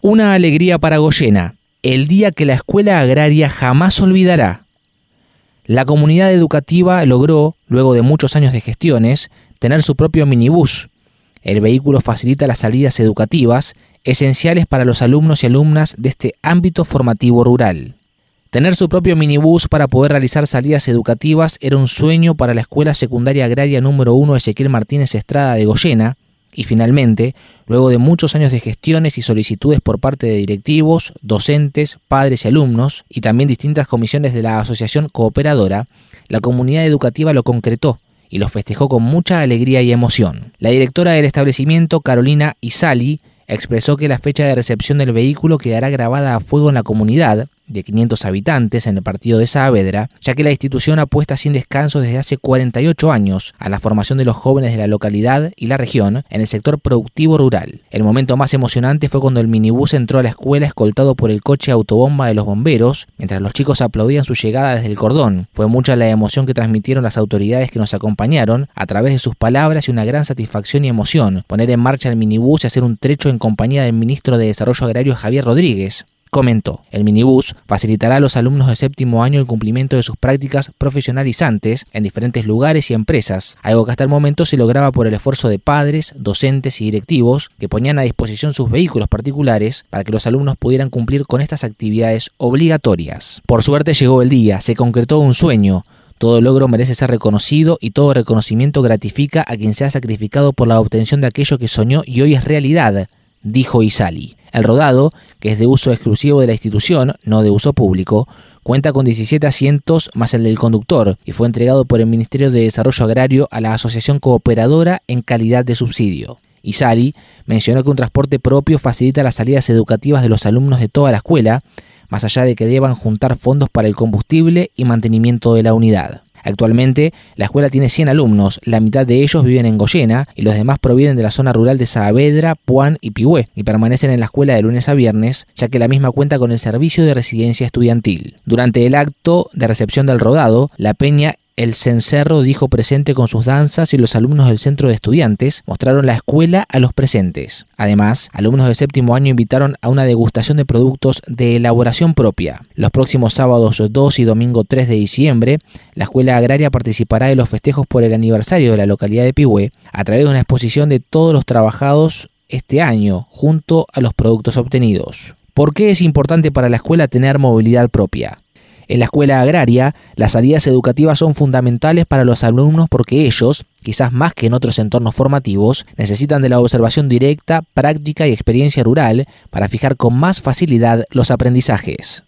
Una alegría para Goyena, el día que la escuela agraria jamás olvidará. La comunidad educativa logró, luego de muchos años de gestiones, tener su propio minibús. El vehículo facilita las salidas educativas, esenciales para los alumnos y alumnas de este ámbito formativo rural. Tener su propio minibús para poder realizar salidas educativas era un sueño para la Escuela Secundaria Agraria número 1 Ezequiel Martínez Estrada de Goyena, y finalmente, luego de muchos años de gestiones y solicitudes por parte de directivos, docentes, padres y alumnos, y también distintas comisiones de la Asociación Cooperadora, la comunidad educativa lo concretó y lo festejó con mucha alegría y emoción. La directora del establecimiento, Carolina Isali, expresó que la fecha de recepción del vehículo quedará grabada a fuego en la comunidad, de 500 habitantes en el partido de Saavedra, ya que la institución apuesta sin descanso desde hace 48 años a la formación de los jóvenes de la localidad y la región en el sector productivo rural. El momento más emocionante fue cuando el minibús entró a la escuela escoltado por el coche autobomba de los bomberos, mientras los chicos aplaudían su llegada desde el cordón. Fue mucha la emoción que transmitieron las autoridades que nos acompañaron a través de sus palabras y una gran satisfacción y emoción poner en marcha el minibús y hacer un trecho en compañía del ministro de Desarrollo Agrario Javier Rodríguez. Comentó, el minibús facilitará a los alumnos de séptimo año el cumplimiento de sus prácticas profesionalizantes en diferentes lugares y empresas, algo que hasta el momento se lograba por el esfuerzo de padres, docentes y directivos que ponían a disposición sus vehículos particulares para que los alumnos pudieran cumplir con estas actividades obligatorias. Por suerte llegó el día, se concretó un sueño, todo logro merece ser reconocido y todo reconocimiento gratifica a quien se ha sacrificado por la obtención de aquello que soñó y hoy es realidad, dijo Isali. El rodado, que es de uso exclusivo de la institución, no de uso público, cuenta con 17 asientos más el del conductor y fue entregado por el Ministerio de Desarrollo Agrario a la Asociación Cooperadora en calidad de subsidio. Isali mencionó que un transporte propio facilita las salidas educativas de los alumnos de toda la escuela, más allá de que deban juntar fondos para el combustible y mantenimiento de la unidad. Actualmente, la escuela tiene 100 alumnos, la mitad de ellos viven en Goyena y los demás provienen de la zona rural de Saavedra, Puan y Pigüé y permanecen en la escuela de lunes a viernes, ya que la misma cuenta con el servicio de residencia estudiantil. Durante el acto de recepción del rodado, la peña el cencerro dijo presente con sus danzas y los alumnos del centro de estudiantes mostraron la escuela a los presentes. Además, alumnos de séptimo año invitaron a una degustación de productos de elaboración propia. Los próximos sábados 2 y domingo 3 de diciembre, la escuela agraria participará de los festejos por el aniversario de la localidad de Pihue a través de una exposición de todos los trabajados este año junto a los productos obtenidos. ¿Por qué es importante para la escuela tener movilidad propia? En la escuela agraria, las salidas educativas son fundamentales para los alumnos porque ellos, quizás más que en otros entornos formativos, necesitan de la observación directa, práctica y experiencia rural para fijar con más facilidad los aprendizajes.